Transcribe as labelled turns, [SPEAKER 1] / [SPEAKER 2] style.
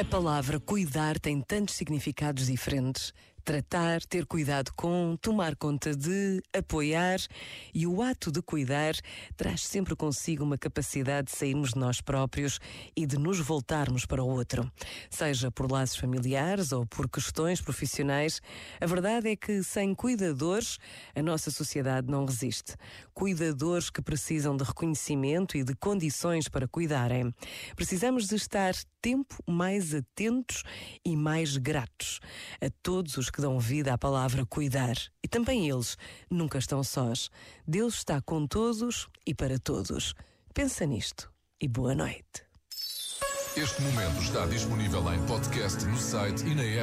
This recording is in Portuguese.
[SPEAKER 1] A palavra cuidar tem tantos significados diferentes tratar, ter cuidado com, tomar conta de, apoiar e o ato de cuidar traz sempre consigo uma capacidade de sairmos de nós próprios e de nos voltarmos para o outro. Seja por laços familiares ou por questões profissionais, a verdade é que sem cuidadores a nossa sociedade não resiste. Cuidadores que precisam de reconhecimento e de condições para cuidarem. Precisamos de estar tempo mais atentos e mais gratos a todos os que dão vida à palavra cuidar. E também eles nunca estão sós. Deus está com todos e para todos. Pensa nisto e boa noite.
[SPEAKER 2] Este momento está disponível em podcast no site e na app.